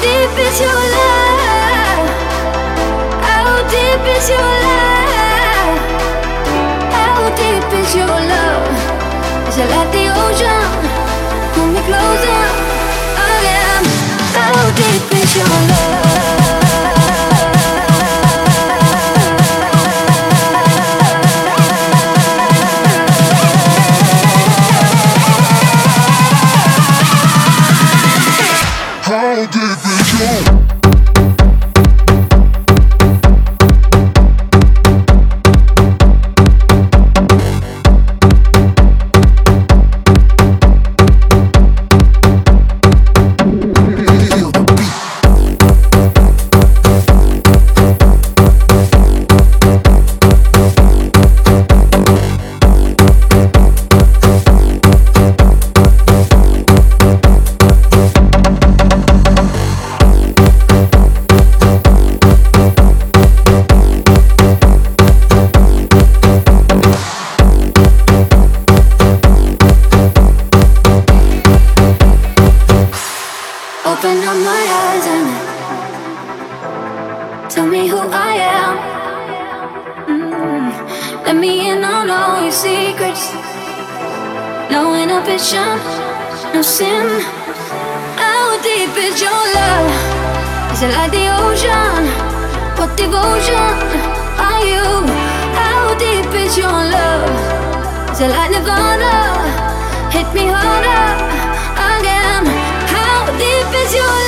Deep is your love? How deep is your love? How deep is your love? Is it like the ocean? Pull me closer again. How deep is your love? Inhibition, no sin. How deep is your love? Is it like the ocean? What devotion are you? How deep is your love? Is it like Nirvana? Hit me harder again. How deep is your love?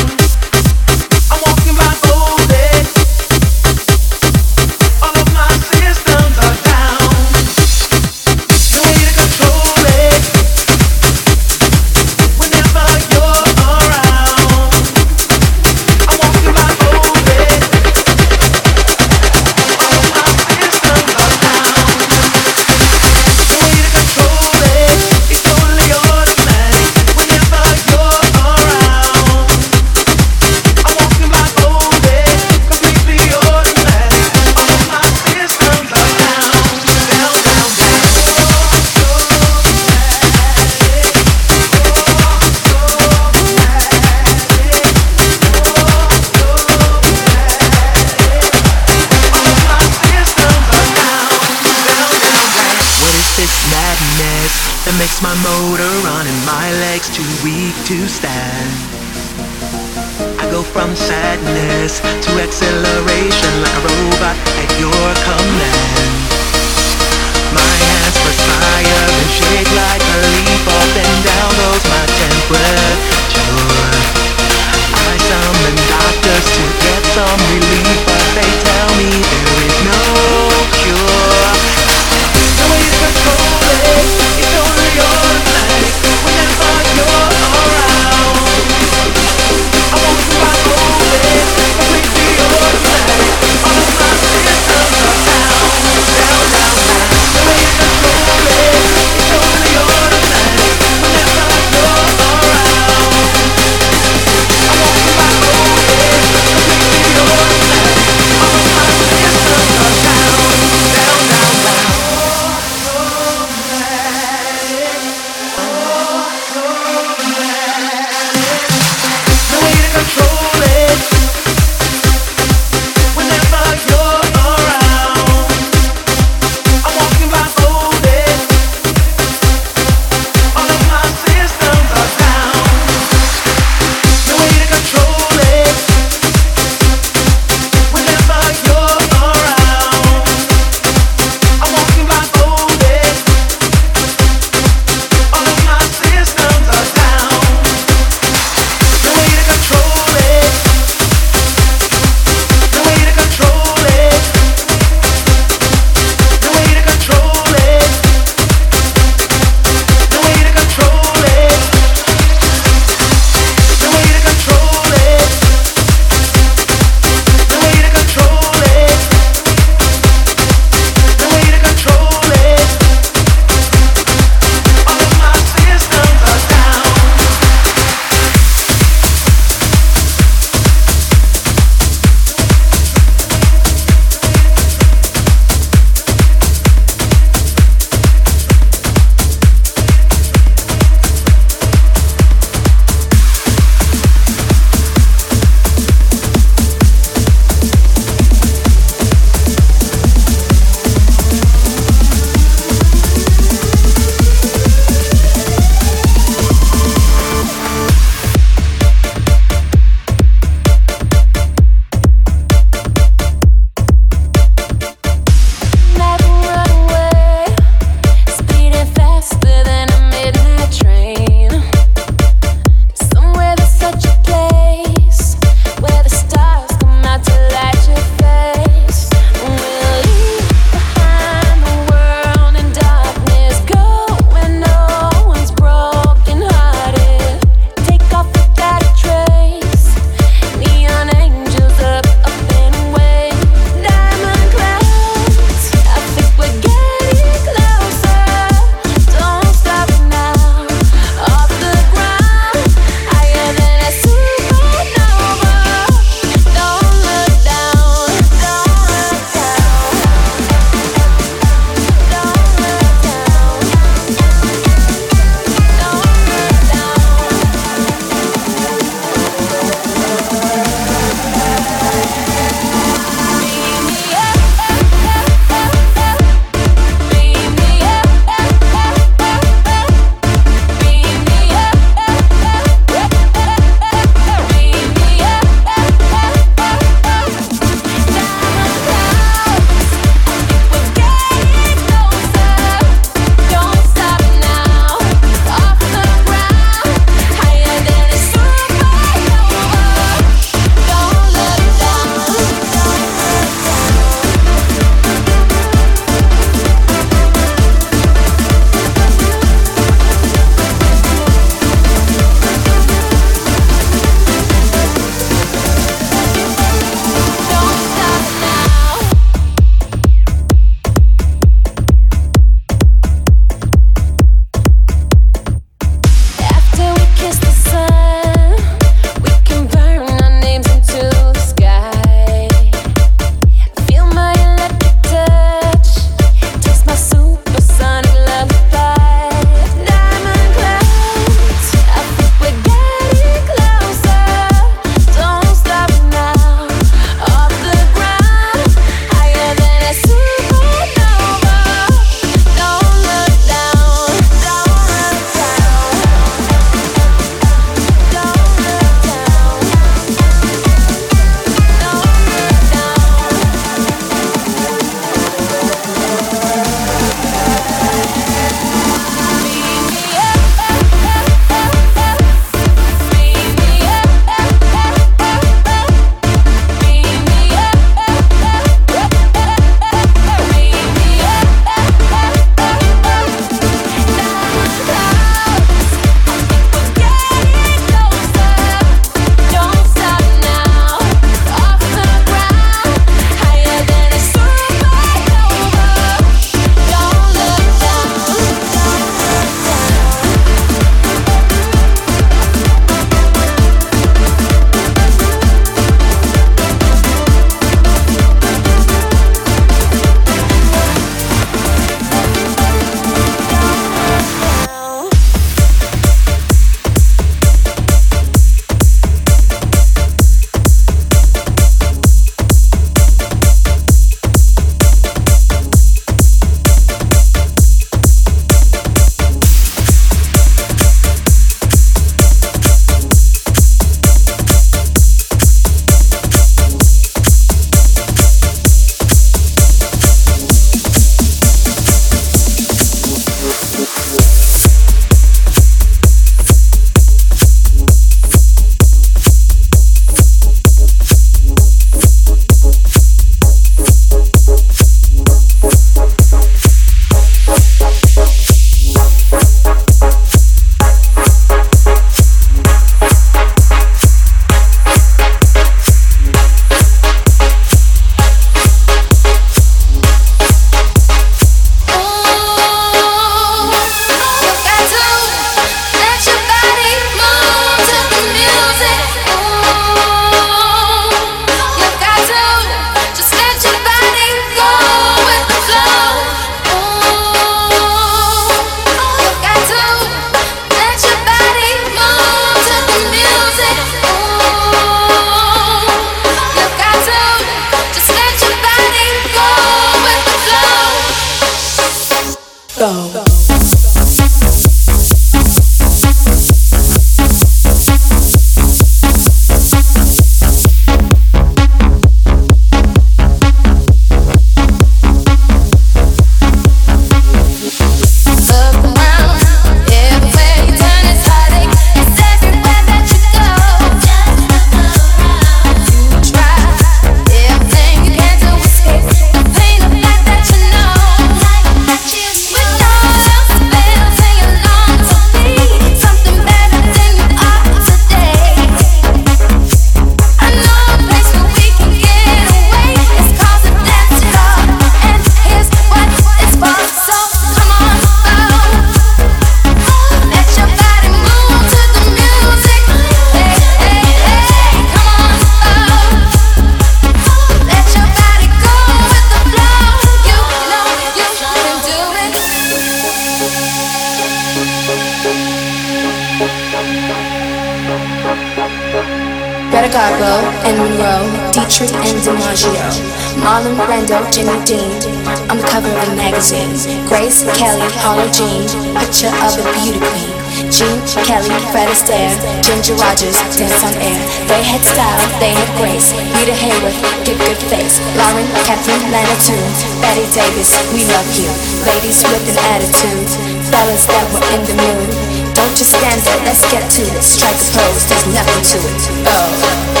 On the cover magazine, Grace Kelly, Harlow Jean, picture of a beauty queen. Jean Kelly, Fred Astaire, Ginger Rogers, dance on air. They had style, they had grace. Rita Hayworth, get good face. Lauren, Catherine, Lana too. Betty Davis, we love you. Ladies with an attitude, fellas that were in the mood. Don't just stand there, let's get to it. Strike a pose, there's nothing to it. Oh,